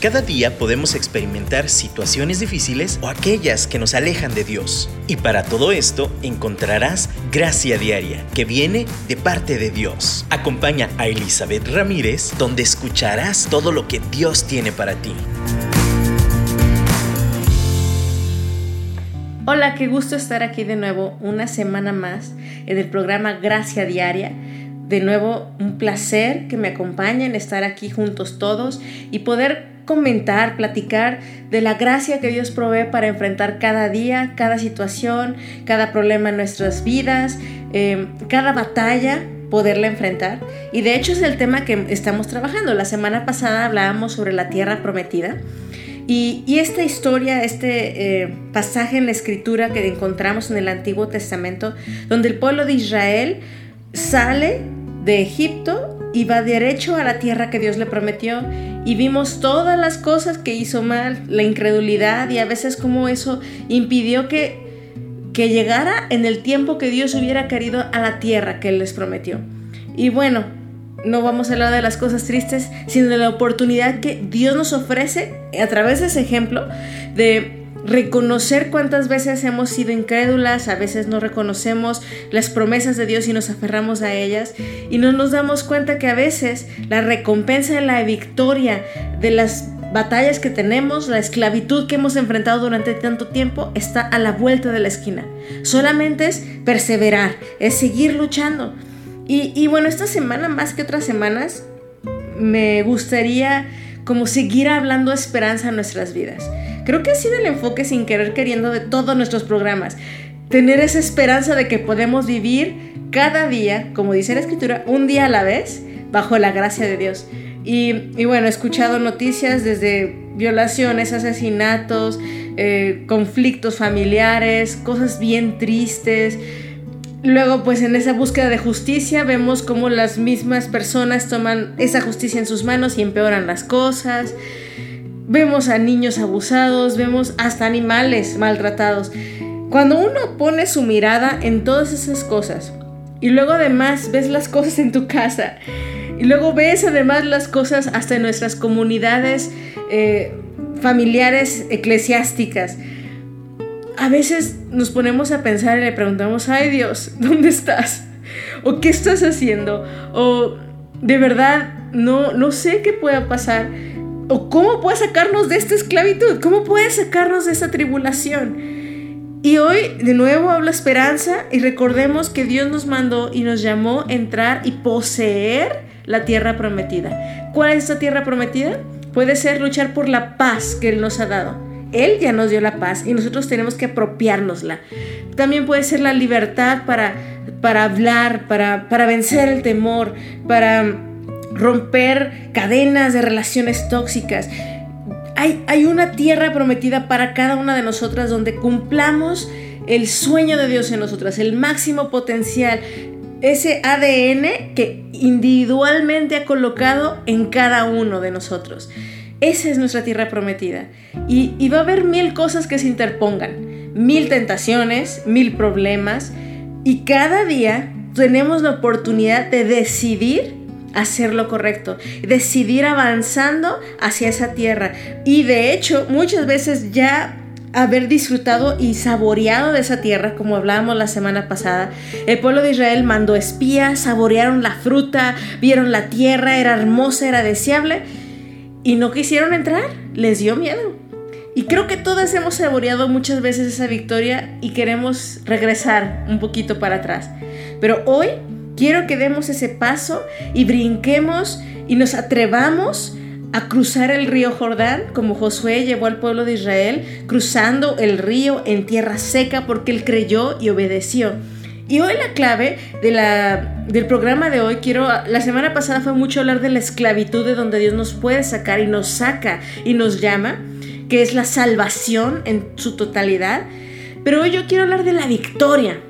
Cada día podemos experimentar situaciones difíciles o aquellas que nos alejan de Dios. Y para todo esto encontrarás gracia diaria que viene de parte de Dios. Acompaña a Elizabeth Ramírez donde escucharás todo lo que Dios tiene para ti. Hola, qué gusto estar aquí de nuevo una semana más en el programa Gracia Diaria. De nuevo, un placer que me acompañen, estar aquí juntos todos y poder comentar, platicar de la gracia que Dios provee para enfrentar cada día, cada situación, cada problema en nuestras vidas, eh, cada batalla poderla enfrentar. Y de hecho es el tema que estamos trabajando. La semana pasada hablábamos sobre la tierra prometida. Y, esta historia, este eh, pasaje en la escritura que encontramos en el Antiguo Testamento, donde el pueblo de Israel sale de Egipto y va derecho a la tierra que Dios le prometió y vimos todas las cosas que hizo mal, la incredulidad y a veces como eso impidió que, que llegara en el tiempo que Dios hubiera querido a la tierra que Él les prometió. Y bueno, no vamos a hablar de las cosas tristes, sino de la oportunidad que Dios nos ofrece a través de ese ejemplo de reconocer cuántas veces hemos sido incrédulas, a veces no reconocemos las promesas de Dios y nos aferramos a ellas y no nos damos cuenta que a veces la recompensa de la victoria de las batallas que tenemos, la esclavitud que hemos enfrentado durante tanto tiempo está a la vuelta de la esquina. Solamente es perseverar, es seguir luchando. Y, y bueno, esta semana más que otras semanas me gustaría como seguir hablando esperanza en nuestras vidas. Creo que ha sido el enfoque sin querer queriendo de todos nuestros programas. Tener esa esperanza de que podemos vivir cada día, como dice la escritura, un día a la vez, bajo la gracia de Dios. Y, bueno, he escuchado noticias desde violaciones, asesinatos, eh, conflictos familiares, cosas bien tristes. Luego, pues en esa búsqueda de justicia vemos cómo las mismas personas toman esa justicia en sus manos y empeoran las cosas. Vemos a niños abusados, vemos hasta animales maltratados. Cuando uno pone su mirada en todas esas cosas y luego además ves las cosas en tu casa y luego ves además las cosas hasta en nuestras comunidades eh, familiares eclesiásticas, a veces nos ponemos a pensar y le preguntamos, ay Dios, ¿dónde estás? ¿O qué estás haciendo? O de verdad no, no sé qué pueda pasar ¿O cómo puede sacarnos de esta esclavitud? ¿Cómo puede sacarnos de esta tribulación? Y hoy de nuevo habla esperanza y recordemos que Dios nos mandó y nos llamó a entrar y poseer la tierra prometida. ¿Cuál es esta tierra prometida? Puede ser luchar por la paz que Él nos ha dado. Él ya nos dio la paz y nosotros tenemos que apropiárnosla. También puede ser la libertad para, para hablar, para, para vencer el temor, para romper cadenas de relaciones tóxicas. Hay, hay una tierra prometida para cada una de nosotras donde cumplamos el sueño de Dios en nosotras, el máximo potencial, ese ADN que individualmente ha colocado en cada uno de nosotros. Esa es nuestra tierra prometida. Y, y, va a haber mil cosas que se interpongan, mil tentaciones, mil problemas. Y cada día tenemos la oportunidad de decidir hacer lo correcto, decidir avanzando hacia esa tierra. Y de hecho, muchas veces ya haber disfrutado y saboreado de esa tierra, como hablábamos la semana pasada. El pueblo de Israel mandó espías, saborearon la fruta, vieron la tierra, era hermosa, era deseable, y no quisieron entrar, les dio miedo. Y creo que todas hemos saboreado muchas veces esa victoria y queremos regresar un poquito para atrás. Pero hoy Quiero que demos ese paso y brinquemos y nos atrevamos a cruzar el río Jordán, como Josué llevó al pueblo de Israel, cruzando el río en tierra seca porque él creyó y obedeció. Y hoy la clave de la, del programa de hoy, quiero, la semana pasada fue mucho hablar de la esclavitud de donde Dios nos puede sacar y nos saca y nos llama, que es la salvación en su totalidad. Pero hoy yo quiero hablar de la victoria,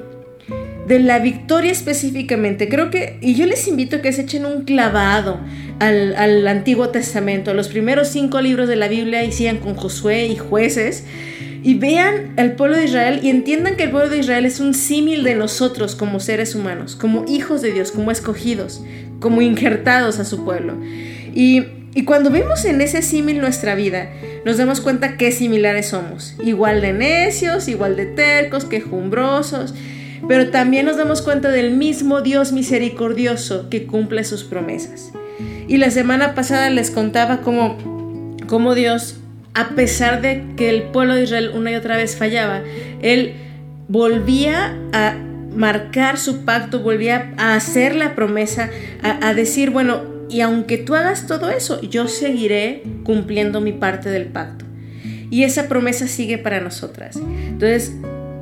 de la victoria específicamente. Creo que, y yo les invito a que se echen un clavado al, Antiguo Testamento, a los primeros cinco libros de la Biblia y sigan con Josué y jueces. Y vean al pueblo de Israel y entiendan que el pueblo de Israel es un símil de nosotros como seres humanos, como hijos de Dios, como escogidos, como injertados a su pueblo. Y Y cuando vemos en ese símil nuestra vida, nos damos cuenta qué similares somos. Igual de necios, igual de tercos, quejumbrosos, pero también nos damos cuenta del mismo Dios misericordioso que cumple sus promesas. Y la semana pasada les contaba cómo, cómo Dios, a pesar de que el pueblo de Israel una y otra vez fallaba, Él volvía a marcar su pacto, volvía a hacer la promesa, a, a decir, bueno, y aunque tú hagas todo eso, yo seguiré cumpliendo mi parte del pacto. Y esa promesa sigue para nosotras. Entonces,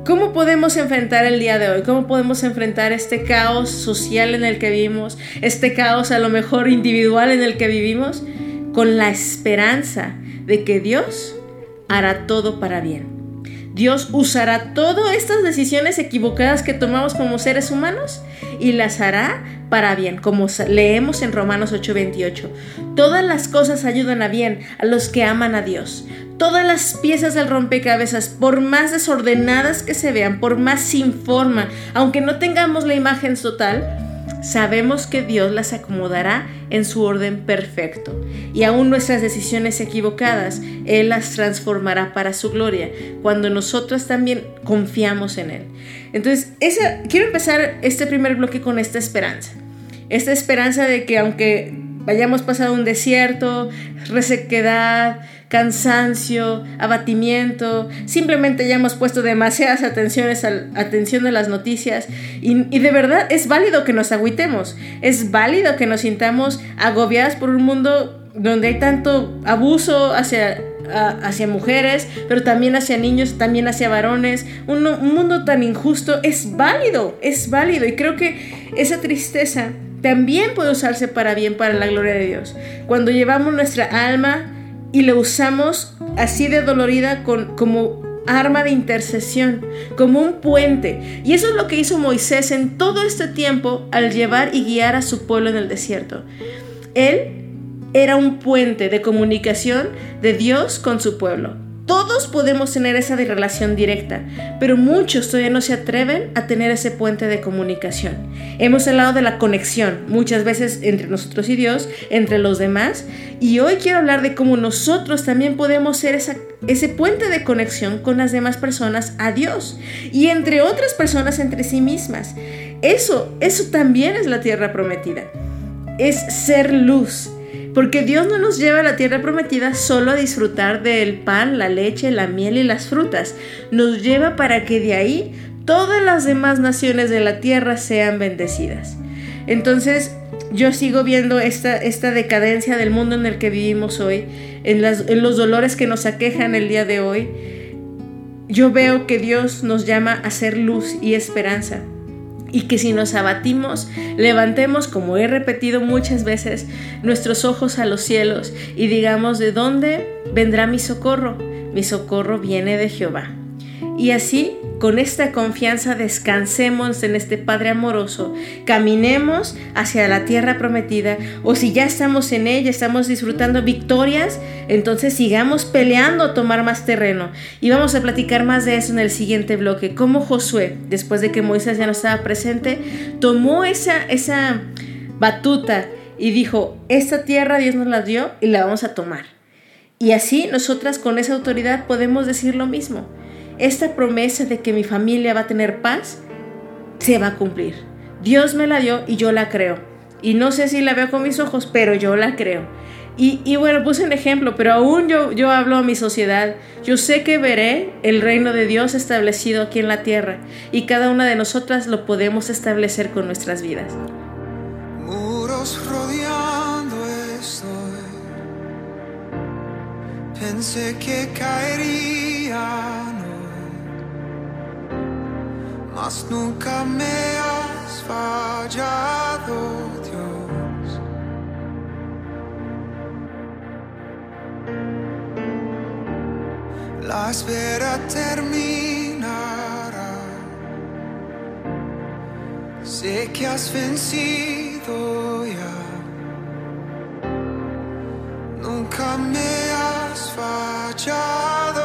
¿cómo podemos enfrentar el día de hoy? ¿Cómo podemos enfrentar este caos social en el que vivimos? Este caos a lo mejor individual en el que vivimos? Con la esperanza de que Dios hará todo para bien. Dios usará todas estas decisiones equivocadas que tomamos como seres humanos y las hará para bien, como leemos en Romanos 8:28. Todas las cosas ayudan a bien a los que aman a Dios. Todas las piezas del rompecabezas, por más desordenadas que se vean, por más sin forma, aunque no tengamos la imagen total, sabemos que Dios las acomodará en su orden perfecto. Y aún nuestras decisiones equivocadas, Él las transformará para su gloria, cuando nosotros también confiamos en Él. Entonces, quiero empezar este primer bloque con esta esperanza. Esta esperanza de que aunque hayamos pasado un desierto, resequedad, cansancio, abatimiento, simplemente ya hemos puesto demasiadas atenciones al, atención de las noticias. Y, de verdad es válido que nos agüitemos, es válido que nos sintamos agobiadas por un mundo donde hay tanto abuso hacia, hacia mujeres, pero también hacia niños, también hacia varones, un mundo tan injusto, es válido, es válido. Y creo que esa tristeza también puede usarse para bien, para la gloria de Dios. Cuando llevamos nuestra alma y la usamos así de dolorida con, como arma de intercesión, como un puente. Y eso es lo que hizo Moisés en todo este tiempo al llevar y guiar a su pueblo en el desierto. Él era un puente de comunicación de Dios con su pueblo. Todos podemos tener esa relación directa, pero muchos todavía no se atreven a tener ese puente de comunicación. Hemos hablado de la conexión, muchas veces entre nosotros y Dios, entre los demás, y hoy quiero hablar de cómo nosotros también podemos ser ese puente de conexión con las demás personas a Dios y entre otras personas entre sí mismas. Eso, eso también es la tierra prometida. Es ser luz porque Dios no nos lleva a la tierra prometida solo a disfrutar del pan, la leche, la miel y las frutas. Nos lleva para que de ahí todas las demás naciones de la tierra sean bendecidas. Entonces, yo sigo viendo esta, esta decadencia del mundo en el que vivimos hoy, en, en los dolores que nos aquejan el día de hoy. Yo veo que Dios nos llama a ser luz y esperanza y que si nos abatimos, levantemos, como he repetido muchas veces, nuestros ojos a los cielos y digamos, ¿de dónde vendrá mi socorro? Mi socorro viene de Jehová. Y así, con esta confianza, descansemos en este Padre amoroso, caminemos hacia la tierra prometida, o si ya estamos en ella, estamos disfrutando victorias, entonces sigamos peleando a tomar más terreno. Y vamos a platicar más de eso en el siguiente bloque, cómo Josué, después de que Moisés ya no estaba presente, tomó esa, esa batuta y dijo, esta tierra Dios nos la dio y la vamos a tomar. Y así nosotras con esa autoridad podemos decir lo mismo esta promesa de que mi familia va a tener paz se va a cumplir. Dios me la dio y yo la creo. Y no sé si la veo con mis ojos, pero yo la creo. Y, bueno, puse un ejemplo, pero aún yo, yo hablo a mi sociedad. Yo sé que veré el reino de Dios establecido aquí en la tierra y cada una de nosotras lo podemos establecer con nuestras vidas. Muros rodeando Pensé que caería mas nunca me has fallado, Dios. La espera terminará. Sé que has vencido ya. Nunca me has fallado.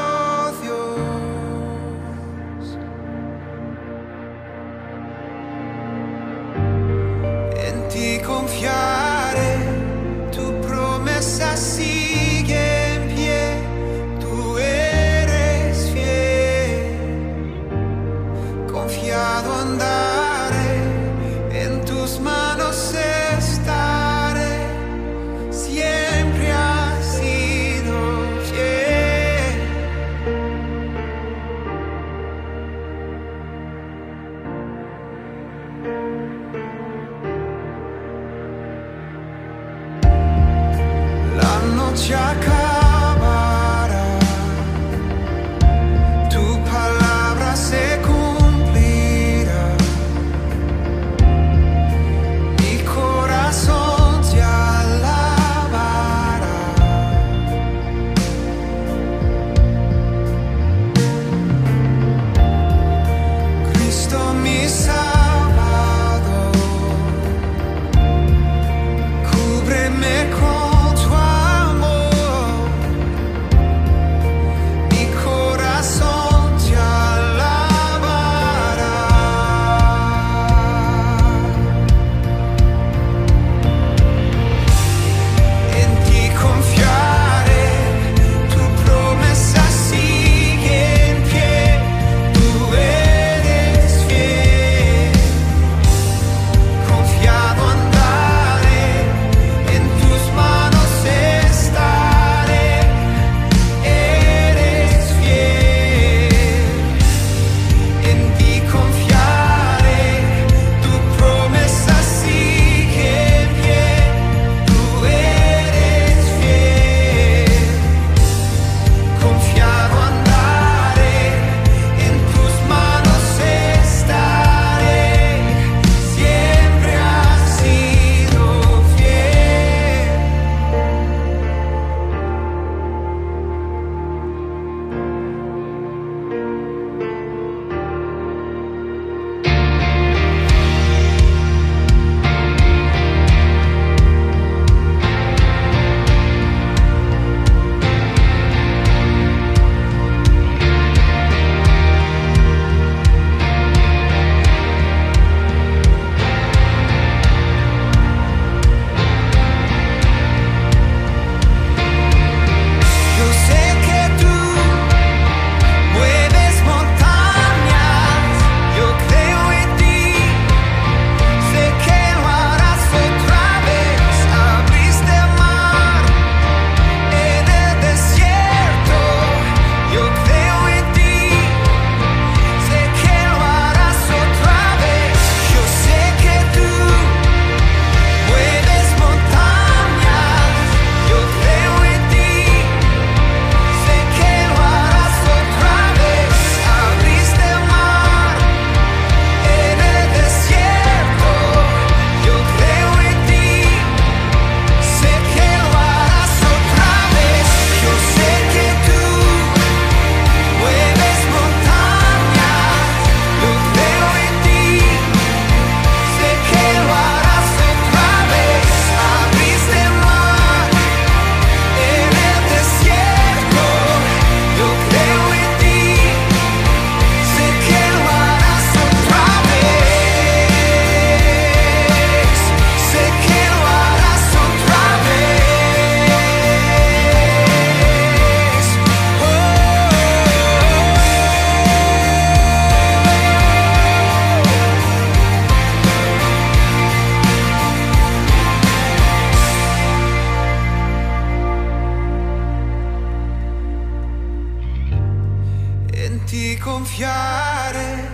ti confiare,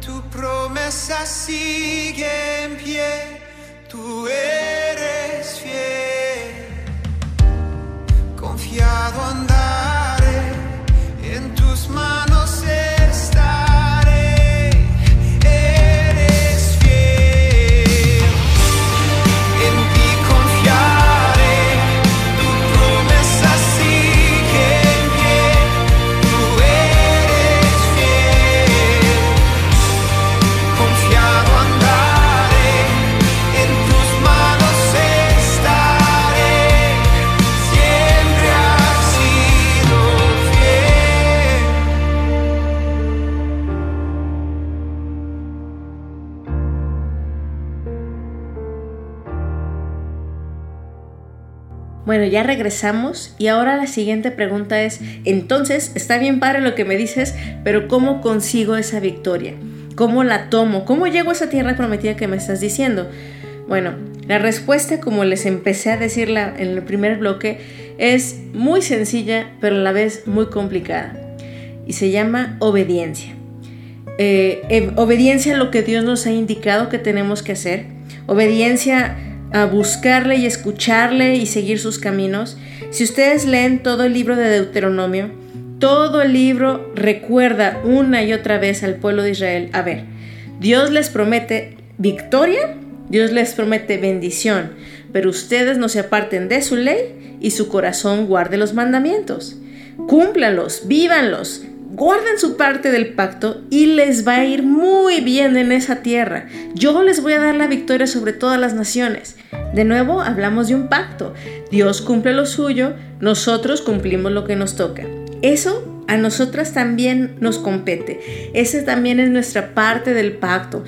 tu promesa sigue en pie, tú eres fiel, confiado andar. Bueno, ya regresamos y ahora la siguiente pregunta es, entonces, está bien padre lo que me dices, pero ¿cómo consigo esa victoria? ¿Cómo la tomo? ¿Cómo llego a esa tierra prometida que me estás diciendo? Bueno, la respuesta, como les empecé a decirla en el primer bloque, es muy sencilla, pero a la vez muy complicada. Y se llama obediencia. Eh, eh, obediencia a lo que Dios nos ha indicado que tenemos que hacer. Obediencia a buscarle y escucharle y seguir sus caminos. Si ustedes leen todo el libro de Deuteronomio, todo el libro recuerda una y otra vez al pueblo de Israel, a ver, Dios les promete victoria, Dios les promete bendición, pero ustedes no se aparten de su ley y su corazón guarde los mandamientos. Cúmplanlos, vívanlos, guarden su parte del pacto y les va a ir muy bien en esa tierra. Yo les voy a dar la victoria sobre todas las naciones. De nuevo, hablamos de un pacto. Dios cumple lo suyo, nosotros cumplimos lo que nos toca. Eso a nosotras también nos compete. Esa también es nuestra parte del pacto.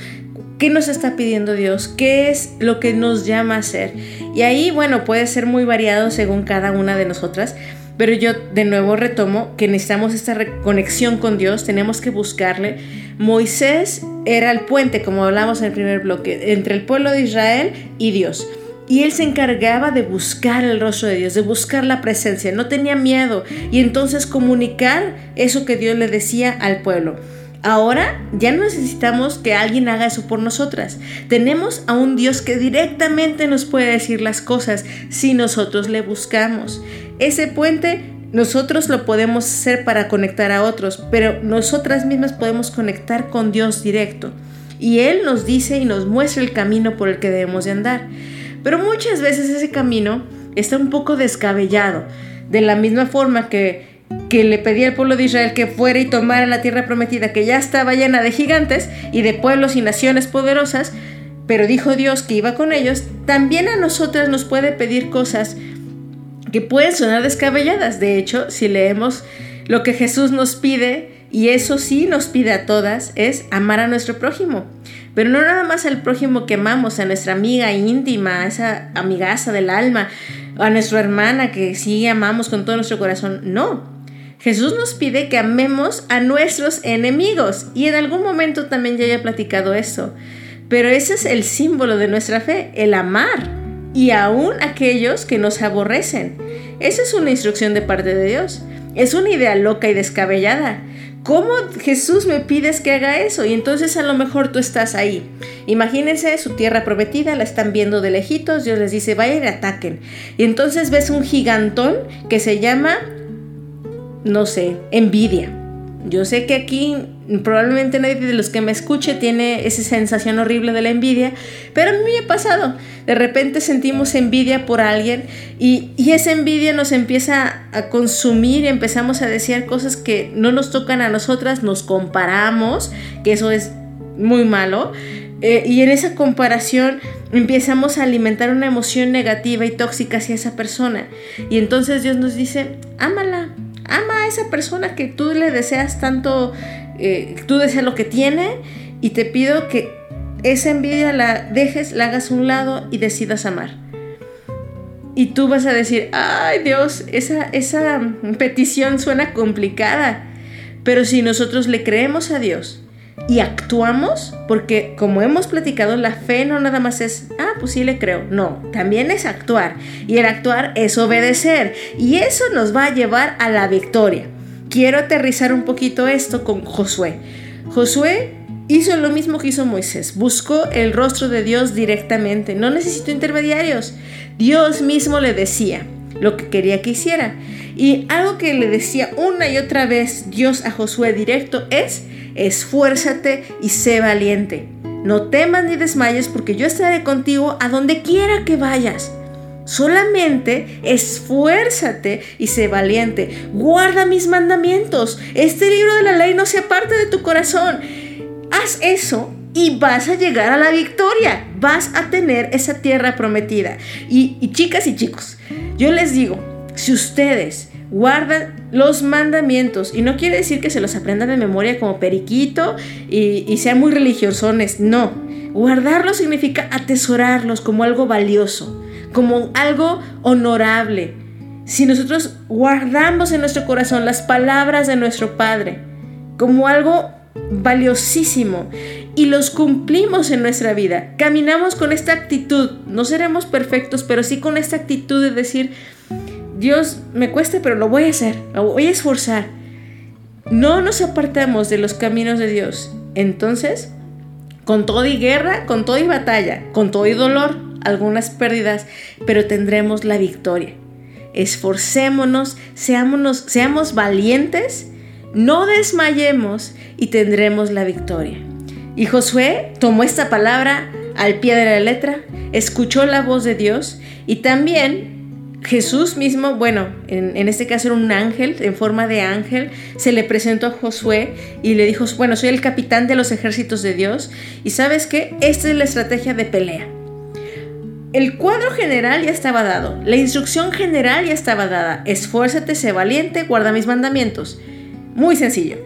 ¿Qué nos está pidiendo Dios? ¿Qué es lo que nos llama a hacer? Y ahí, bueno, puede ser muy variado según cada una de nosotras, pero yo de nuevo retomo que necesitamos esta conexión con Dios, tenemos que buscarle. Moisés era el puente, como hablamos en el primer bloque, entre el pueblo de Israel y Dios. Y él se encargaba de buscar el rostro de Dios, de buscar la presencia, no tenía miedo y entonces comunicar eso que Dios le decía al pueblo. Ahora ya no necesitamos que alguien haga eso por nosotras. Tenemos a un Dios que directamente nos puede decir las cosas si nosotros le buscamos. Ese puente nosotros lo podemos hacer para conectar a otros, pero nosotras mismas podemos conectar con Dios directo. Y Él nos dice y nos muestra el camino por el que debemos de andar. Pero muchas veces ese camino está un poco descabellado. De la misma forma que, que le pedía al pueblo de Israel que fuera y tomara la tierra prometida, que ya estaba llena de gigantes y de pueblos y naciones poderosas, pero dijo Dios que iba con ellos, también a nosotras nos puede pedir cosas que pueden sonar descabelladas. De hecho, si leemos lo que Jesús nos pide, y eso sí nos pide a todas, es amar a nuestro prójimo. Pero no nada más al prójimo que amamos, a nuestra amiga íntima, a esa amigaza del alma, a nuestra hermana que sí amamos con todo nuestro corazón. No. Jesús nos pide que amemos a nuestros enemigos. Y en algún momento también ya haya platicado eso. Pero ese es el símbolo de nuestra fe, el amar. Y aún aquellos que nos aborrecen. Esa es una instrucción de parte de Dios. Es una idea loca y descabellada. ¿Cómo Jesús me pides que haga eso? Y entonces a lo mejor tú estás ahí. Imagínense su tierra prometida, la están viendo de lejitos, Dios les dice, vayan y ataquen. Y entonces ves un gigantón que se llama, no sé, envidia. Yo sé que aquí probablemente nadie de los que me escuche tiene esa sensación horrible de la envidia, pero a mí me ha pasado. De repente sentimos envidia por alguien y, esa envidia nos empieza a consumir y empezamos a desear cosas que no nos tocan a nosotras, nos comparamos, que eso es muy malo. Eh, y en esa comparación empezamos a alimentar una emoción negativa y tóxica hacia esa persona. Y entonces Dios nos dice, ámala, ama a esa persona que tú le deseas tanto, eh, tú deseas lo que tiene y te pido que esa envidia la dejes, la hagas a un lado y decidas amar. Y tú vas a decir, ay Dios, esa, esa petición suena complicada. Pero si nosotros le creemos a Dios y actuamos, porque como hemos platicado, la fe no nada más es, ah, pues sí le creo. No, también es actuar. Y el actuar es obedecer. Y eso nos va a llevar a la victoria. Quiero aterrizar un poquito esto con Josué. Josué hizo lo mismo que hizo Moisés. Buscó el rostro de Dios directamente. No necesitó intermediarios. Dios mismo le decía lo que quería que hiciera. Y algo que le decía una y otra vez Dios a Josué directo es, esfuérzate y sé valiente. No temas ni desmayes porque yo estaré contigo a donde quiera que vayas. Solamente esfuérzate y sé valiente. Guarda mis mandamientos. Este libro de la ley no se aparte de tu corazón. Haz eso y vas a llegar a la victoria. Vas a tener esa tierra prometida. Y, y chicas y chicos, yo les digo, si ustedes guardan los mandamientos, y no quiere decir que se los aprendan de memoria como periquito y, y sean muy religiosones, no. Guardarlos significa atesorarlos como algo valioso, como algo honorable. Si nosotros guardamos en nuestro corazón las palabras de nuestro Padre como algo valiosísimo y los cumplimos en nuestra vida. Caminamos con esta actitud. No seremos perfectos, pero sí con esta actitud de decir, Dios, me cuesta, pero lo voy a hacer, lo voy a esforzar. No nos apartamos de los caminos de Dios. Entonces, con todo y guerra, con todo y batalla, con todo y dolor, algunas pérdidas, pero tendremos la victoria. Esforcémonos, seamos valientes, no desmayemos y tendremos la victoria. Y Josué tomó esta palabra al pie de la letra, escuchó la voz de Dios y también Jesús mismo, bueno, en, este caso era un ángel, en forma de ángel, se le presentó a Josué y le dijo, bueno, soy el capitán de los ejércitos de Dios y sabes qué, esta es la estrategia de pelea. El cuadro general ya estaba dado, la instrucción general ya estaba dada, esfuérzate, sé valiente, guarda mis mandamientos. Muy sencillo.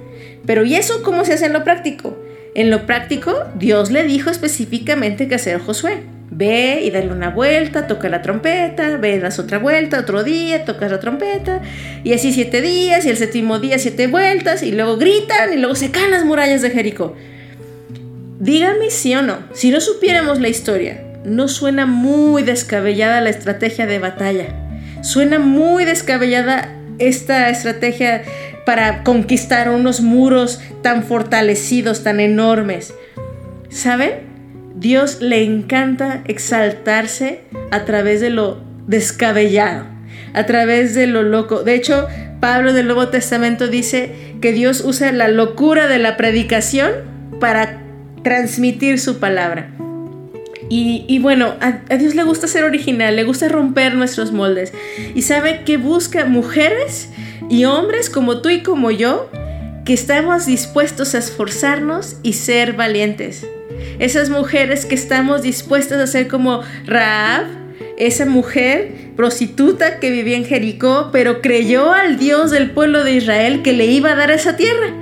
Pero ¿y eso cómo se hace en lo práctico? En lo práctico, Dios le dijo específicamente qué hacer a Josué. Ve y dale una vuelta, toca la trompeta, ve, das otra vuelta, otro día, tocas la trompeta, y así siete días, y el séptimo día siete vueltas, y luego gritan, y luego se caen las murallas de Jericó. Dígame sí o no, si no supiéramos la historia, ¿no suena muy descabellada la estrategia de batalla? Suena muy descabellada esta estrategia para conquistar unos muros tan fortalecidos, tan enormes. ¿Saben? Dios le encanta exaltarse a través de lo descabellado, a través de lo loco. De hecho, Pablo del Nuevo Testamento dice que Dios usa la locura de la predicación para transmitir su palabra. Y, y bueno, a, a, Dios le gusta ser original, le gusta romper nuestros moldes. Y sabe que busca mujeres y hombres como tú y como yo, que estamos dispuestos a esforzarnos y ser valientes. Esas mujeres que estamos dispuestas a ser como Raab, esa mujer prostituta que vivía en Jericó, pero creyó al Dios del pueblo de Israel que le iba a dar esa tierra.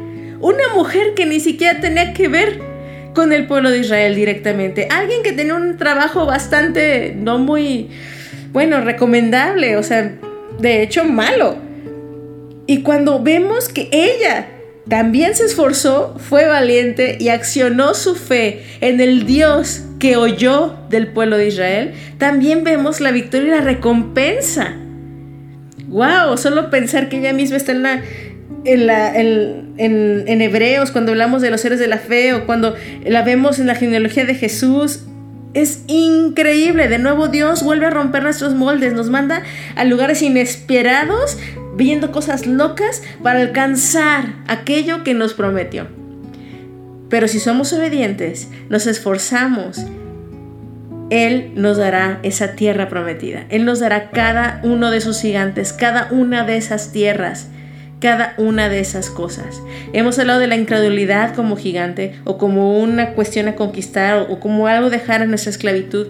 Una mujer que ni siquiera tenía que ver con el pueblo de Israel directamente. Alguien que tenía un trabajo bastante, no muy, bueno, recomendable, o sea, de hecho malo. Y cuando vemos que ella también se esforzó, fue valiente y accionó su fe en el Dios que oyó del pueblo de Israel, también vemos la victoria y la recompensa. ¡Wow! Solo pensar que ella misma está en la, en, en, en, en, Hebreos, cuando hablamos de los seres de la fe o cuando la vemos en la genealogía de Jesús, es increíble. De nuevo Dios vuelve a romper nuestros moldes, nos manda a lugares inesperados, viendo cosas locas para alcanzar aquello que nos prometió. Pero si somos obedientes, nos esforzamos, Él nos dará esa tierra prometida. Él nos dará cada uno de sus gigantes, cada una de esas tierras cada una de esas cosas. Hemos hablado de la incredulidad como gigante o como una cuestión a conquistar o, como algo dejar en nuestra esclavitud.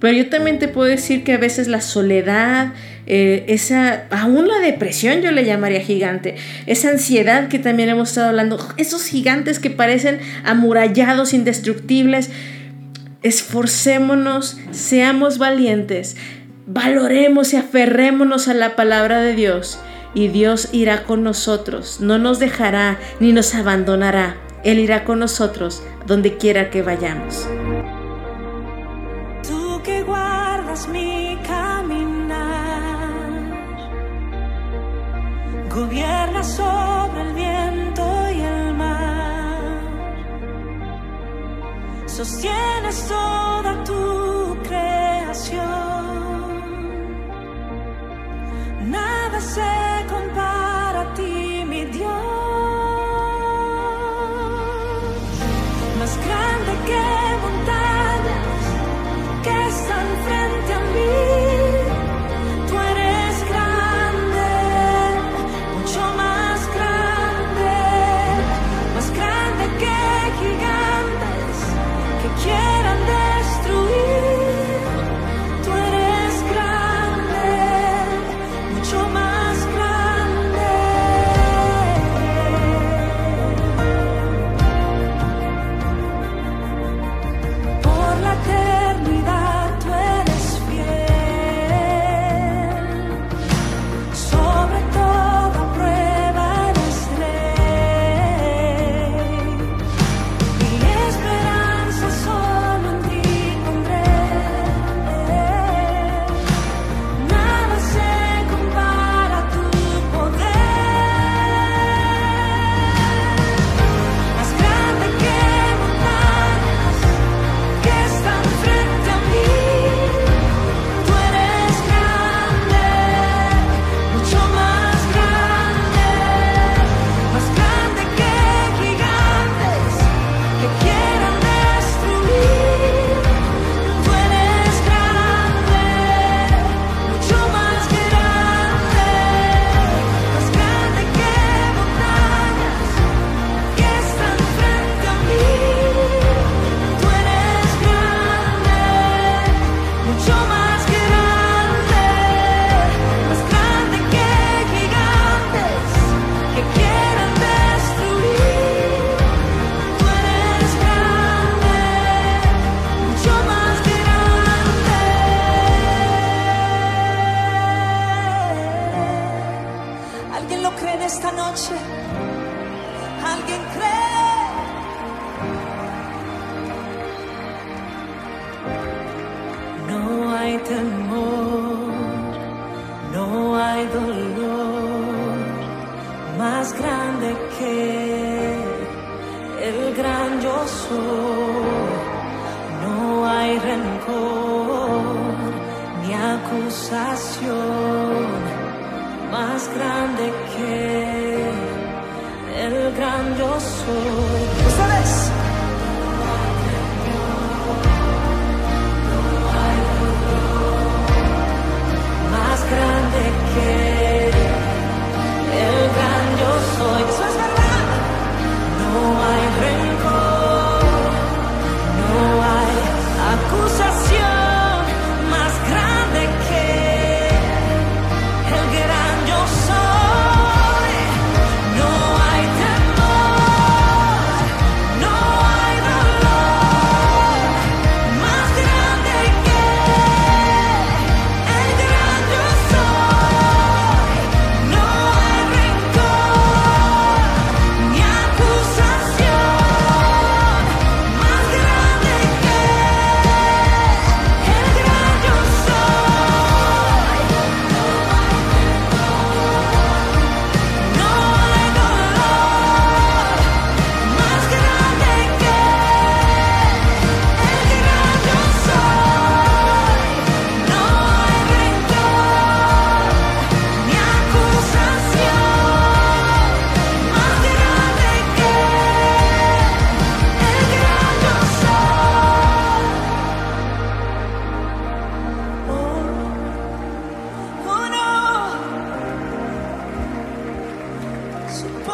Pero yo también te puedo decir que a veces la soledad, eh, esa, aún la depresión yo le llamaría gigante, esa ansiedad que también hemos estado hablando, esos gigantes que parecen amurallados, indestructibles, esforcémonos, seamos valientes, valoremos y aferrémonos a la palabra de Dios y Dios irá con nosotros, no nos dejará ni nos abandonará. Él irá con nosotros donde quiera que vayamos. Gobiernas sobre el viento y el mar, sostienes toda tu creación.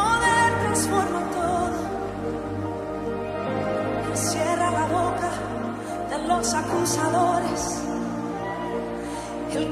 Poder transforma todo. Cierra la boca de los acusadores. Él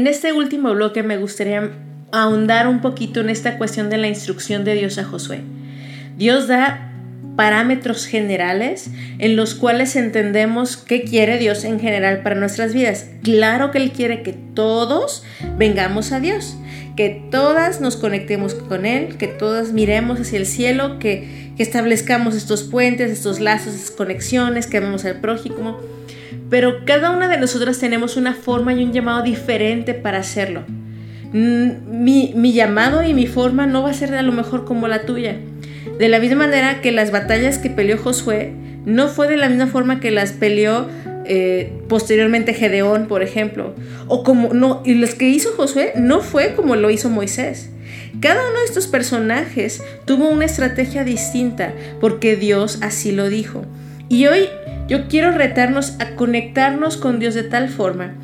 En este último bloque me gustaría ahondar un poquito en esta cuestión de la instrucción de Dios a Josué. Dios da parámetros generales en los cuales entendemos qué quiere Dios en general para nuestras vidas. Claro que Él quiere que todos vengamos a Dios, que todas nos conectemos con Él, que todas miremos hacia el cielo, que, que establezcamos estos puentes, estos lazos, estas conexiones, que amemos al prójimo. Pero cada una de nosotras tenemos una forma y un llamado diferente para hacerlo. Mm, Mi, mi llamado y mi forma no va a ser a lo mejor como la tuya. De la misma manera que las batallas que peleó Josué no fue de la misma forma que las peleó eh, posteriormente Gedeón, por ejemplo. O como no, y los que hizo Josué no fue como lo hizo Moisés. Cada uno de estos personajes tuvo una estrategia distinta porque Dios así lo dijo. Y hoy yo quiero retarnos a conectarnos con Dios de tal forma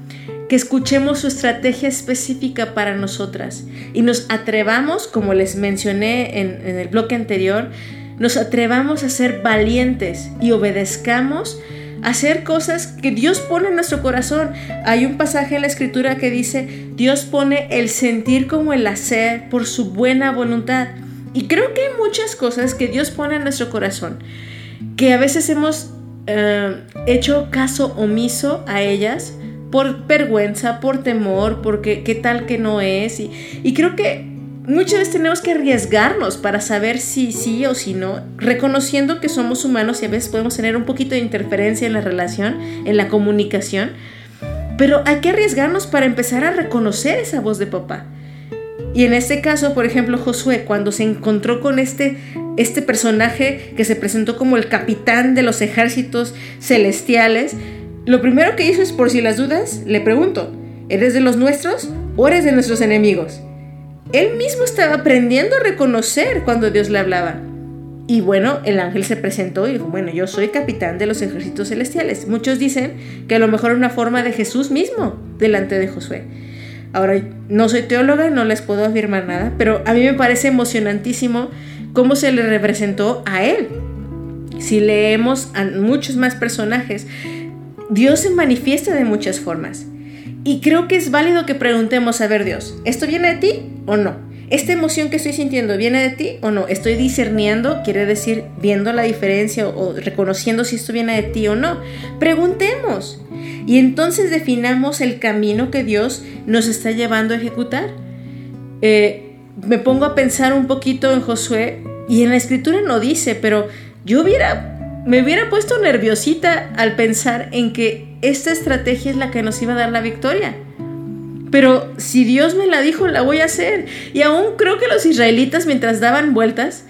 que escuchemos su estrategia específica para nosotras y nos atrevamos, como les mencioné en, en el bloque anterior, nos atrevamos a ser valientes y obedezcamos hacer cosas que Dios pone en nuestro corazón. Hay un pasaje en la escritura que dice, Dios pone el sentir como el hacer por su buena voluntad. Y creo que hay muchas cosas que Dios pone en nuestro corazón, que a veces hemos eh, hecho caso omiso a ellas por vergüenza, por temor, porque qué tal que no es. Y, y creo que muchas veces tenemos que arriesgarnos para saber si sí o si no, reconociendo que somos humanos y a veces podemos tener un poquito de interferencia en la relación, en la comunicación, pero hay que arriesgarnos para empezar a reconocer esa voz de papá. Y en este caso, por ejemplo, Josué, cuando se encontró con este, este personaje que se presentó como el capitán de los ejércitos celestiales, lo primero que hizo es, por si las dudas, le pregunto, ¿eres de los nuestros o eres de nuestros enemigos? Él mismo estaba aprendiendo a reconocer cuando Dios le hablaba. Y bueno, el ángel se presentó y dijo, bueno, yo soy capitán de los ejércitos celestiales. Muchos dicen que a lo mejor era una forma de Jesús mismo delante de Josué. Ahora, no soy teóloga, no les puedo afirmar nada, pero a mí me parece emocionantísimo cómo se le representó a él. Si leemos a muchos más personajes, Dios se manifiesta de muchas formas. Y creo que es válido que preguntemos a ver Dios, ¿esto viene de ti o no? ¿Esta emoción que estoy sintiendo viene de ti o no? Estoy discerniendo, quiere decir viendo la diferencia o, reconociendo si esto viene de ti o no. Preguntemos. Y entonces definamos el camino que Dios nos está llevando a ejecutar. Eh, me pongo a pensar un poquito en Josué y en la escritura no dice, pero yo hubiera, me hubiera puesto nerviosita al pensar en que esta estrategia es la que nos iba a dar la victoria. Pero si Dios me la dijo, la voy a hacer. Y aún creo que los israelitas mientras daban vueltas,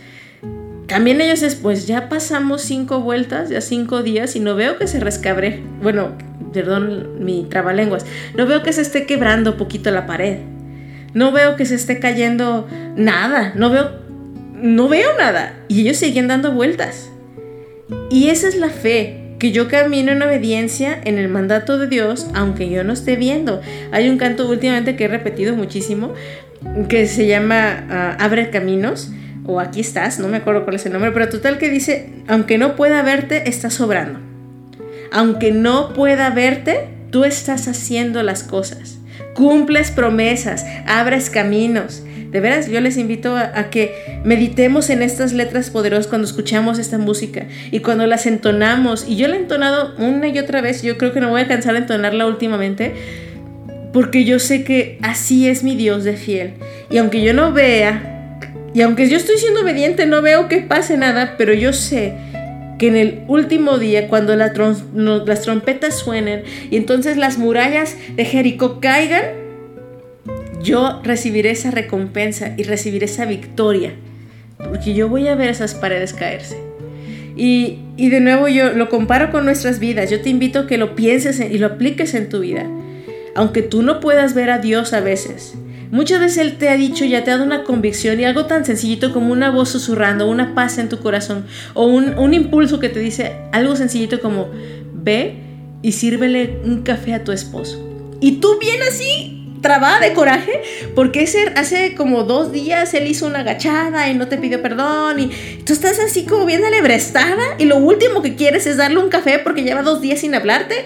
también ellos es, pues ya pasamos cinco vueltas, ya cinco días y no veo que se rescabre. Bueno, perdón mi trabalenguas. No veo que se esté quebrando poquito la pared. No veo que se esté cayendo nada. No veo, no veo nada. Y ellos siguen dando vueltas. Y esa es la fe que yo camino en obediencia en el mandato de Dios, aunque yo no esté viendo. Hay un canto últimamente que he repetido muchísimo, que se llama ah, Abre Caminos, o Aquí estás, no me acuerdo cuál es el nombre, pero total que dice, aunque no pueda verte, estás sobrando. Aunque no pueda verte, tú estás haciendo las cosas. Cumples promesas, abres caminos. De veras, yo les invito a, que meditemos en estas letras poderosas cuando escuchamos esta música y cuando las entonamos. Y yo la he entonado una y otra vez, yo creo que no voy a cansar de entonarla últimamente, porque yo sé que así es mi Dios de fiel. Y aunque yo no vea, y aunque yo estoy siendo obediente, no veo que pase nada, pero yo sé que en el último día, cuando las trompetas suenen y entonces las murallas de Jericó caigan, yo recibiré esa recompensa y recibiré esa victoria, porque yo voy a ver esas paredes caerse. Y, y, de nuevo yo lo comparo con nuestras vidas, yo te invito a que lo pienses y lo apliques en tu vida, aunque tú no puedas ver a Dios a veces. Muchas veces Él te ha dicho, ya te ha dado una convicción y algo tan sencillito como una voz susurrando, una paz en tu corazón o un, un impulso que te dice algo sencillito como, ve y sírvele un café a tu esposo. Y tú bien así, trabada de coraje porque ese, hace como dos días él hizo una agachada y no te pidió perdón y tú estás así como bien alebrestada y lo último que quieres es darle un café porque lleva dos días sin hablarte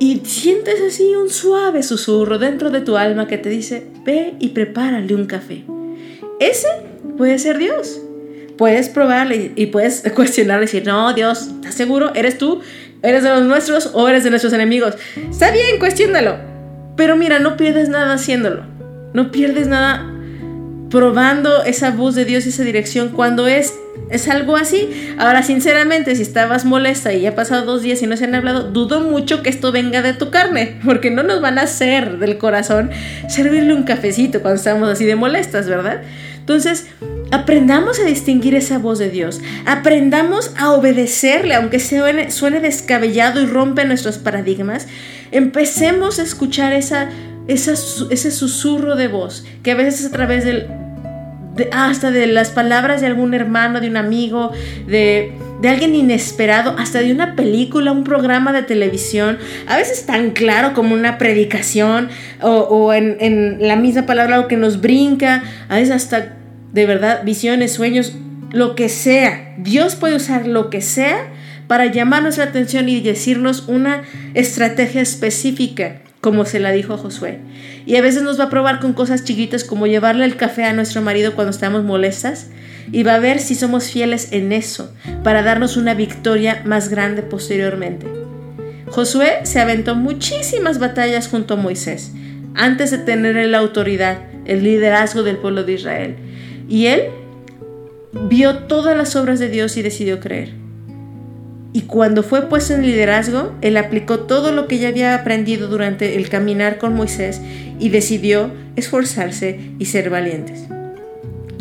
y sientes así un suave susurro dentro de tu alma que te dice ve y prepárale un café. Ese puede ser Dios. Puedes probarle y puedes cuestionarle y decir, no, Dios, ¿estás seguro? ¿Eres tú? ¿Eres de los nuestros o eres de nuestros enemigos? Está bien, cuestiónalo pero mira, no pierdes nada haciéndolo. No pierdes nada probando esa voz de Dios y esa dirección cuando es, es algo así. Ahora, sinceramente, si estabas molesta y ya ha pasado dos días y no se han hablado, dudo mucho que esto venga de tu carne, porque no nos van a hacer del corazón servirle un cafecito cuando estamos así de molestas, ¿verdad? Entonces, aprendamos a distinguir esa voz de Dios, aprendamos a obedecerle, aunque suene, suene descabellado y rompe nuestros paradigmas, empecemos a escuchar esa, ese susurro de voz, que a veces es a través del, de, hasta de las palabras de algún hermano, de un amigo, de, de, alguien inesperado, hasta de una película, un programa de televisión, a veces tan claro como una predicación o, o en, en, la misma palabra algo que nos brinca, a veces hasta de verdad visiones, sueños, lo que sea. Dios puede usar lo que sea para llamar nuestra atención y decirnos una estrategia específica, como se la dijo Josué. Y a veces nos va a probar con cosas chiquitas como llevarle el café a nuestro marido cuando estamos molestas y va a ver si somos fieles en eso para darnos una victoria más grande posteriormente. Josué se aventó muchísimas batallas junto a Moisés antes de tener la autoridad, el liderazgo del pueblo de Israel. Y él vio todas las obras de Dios y decidió creer. Y cuando fue puesto en liderazgo, él aplicó todo lo que ya había aprendido durante el caminar con Moisés y decidió esforzarse y ser valientes.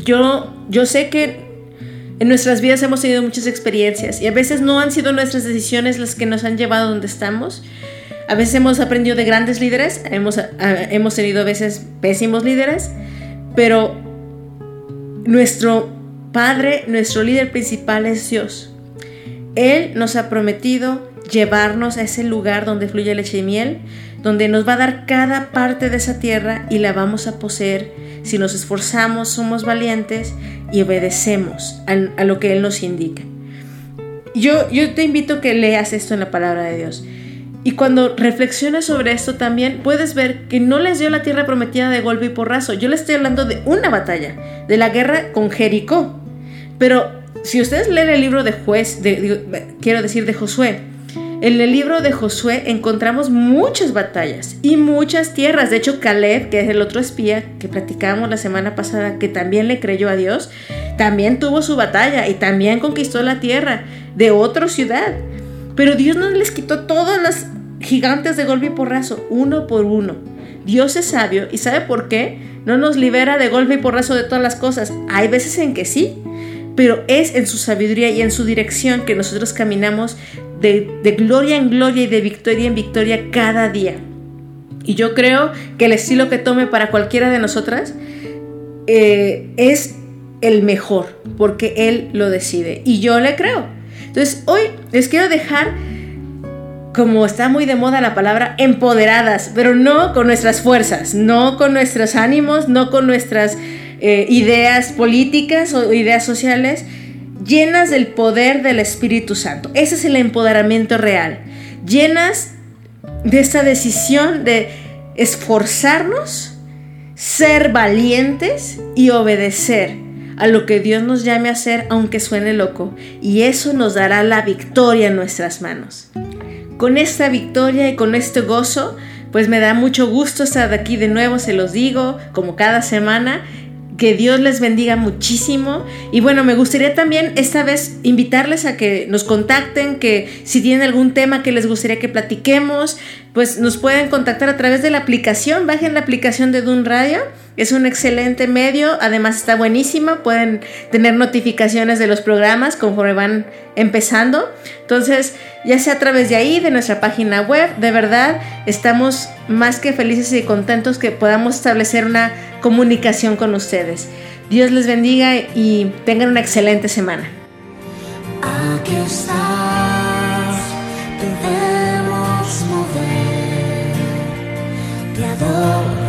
Yo, yo sé que en nuestras vidas hemos tenido muchas experiencias y a veces no han sido nuestras decisiones las que nos han llevado donde estamos. A veces hemos aprendido de grandes líderes, hemos, hemos tenido a veces pésimos líderes, pero nuestro Padre, nuestro líder principal es Dios. Él nos ha prometido llevarnos a ese lugar donde fluye leche y miel, donde nos va a dar cada parte de esa tierra y la vamos a poseer si nos esforzamos, somos valientes y obedecemos a, lo que Él nos indica. Yo, yo te invito a que leas esto en la palabra de Dios. Y cuando reflexiones sobre esto también puedes ver que no les dio la tierra prometida de golpe y porrazo. Yo les estoy hablando de una batalla, de la guerra con Jericó. Pero si ustedes leen el libro de juez, de, quiero decir de Josué, en el libro de Josué encontramos muchas batallas y muchas tierras. De hecho, Caleb, que es el otro espía que platicábamos la semana pasada, que también le creyó a Dios, también tuvo su batalla y también conquistó la tierra de otra ciudad. Pero Dios no les quitó todas las gigantes de golpe y porrazo, uno por uno. Dios es sabio y sabe por qué no nos libera de golpe y porrazo de todas las cosas. Hay veces en que sí, pero es en su sabiduría y en su dirección que nosotros caminamos de, gloria en gloria y de victoria en victoria cada día. Y yo creo que el estilo que tome para cualquiera de nosotras eh, es el mejor, porque Él lo decide. Y yo le creo. Entonces, hoy les quiero dejar, como está muy de moda la palabra, empoderadas, pero no con nuestras fuerzas, no con nuestros ánimos, no con nuestras eh, ideas políticas o ideas sociales, llenas del poder del Espíritu Santo. Ese es el empoderamiento real. Llenas de esta decisión de esforzarnos, ser valientes y obedecer a lo que Dios nos llame a hacer, aunque suene loco. Y eso nos dará la victoria en nuestras manos. Con esta victoria y con este gozo, pues me da mucho gusto estar aquí de nuevo, se los digo, como cada semana que Dios les bendiga muchísimo. Y bueno, me gustaría también esta vez invitarles a que nos contacten, que si tienen algún tema que les gustaría que platiquemos, pues nos pueden contactar a través de la aplicación. Bajen la aplicación de Dun Radio. Es un excelente medio, además está buenísima. Pueden tener notificaciones de los programas conforme van empezando. Entonces, ya sea a través de ahí, de nuestra página web, de verdad estamos más que felices y contentos que podamos establecer una comunicación con ustedes. Dios les bendiga y tengan una excelente semana. Aquí estás, debemos mover, te adoraré,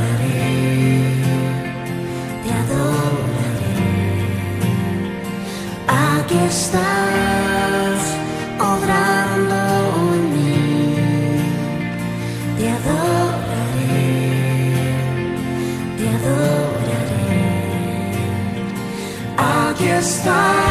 Aquí estás, obrando en mí, te adoraré, te adoraré. Aquí estás,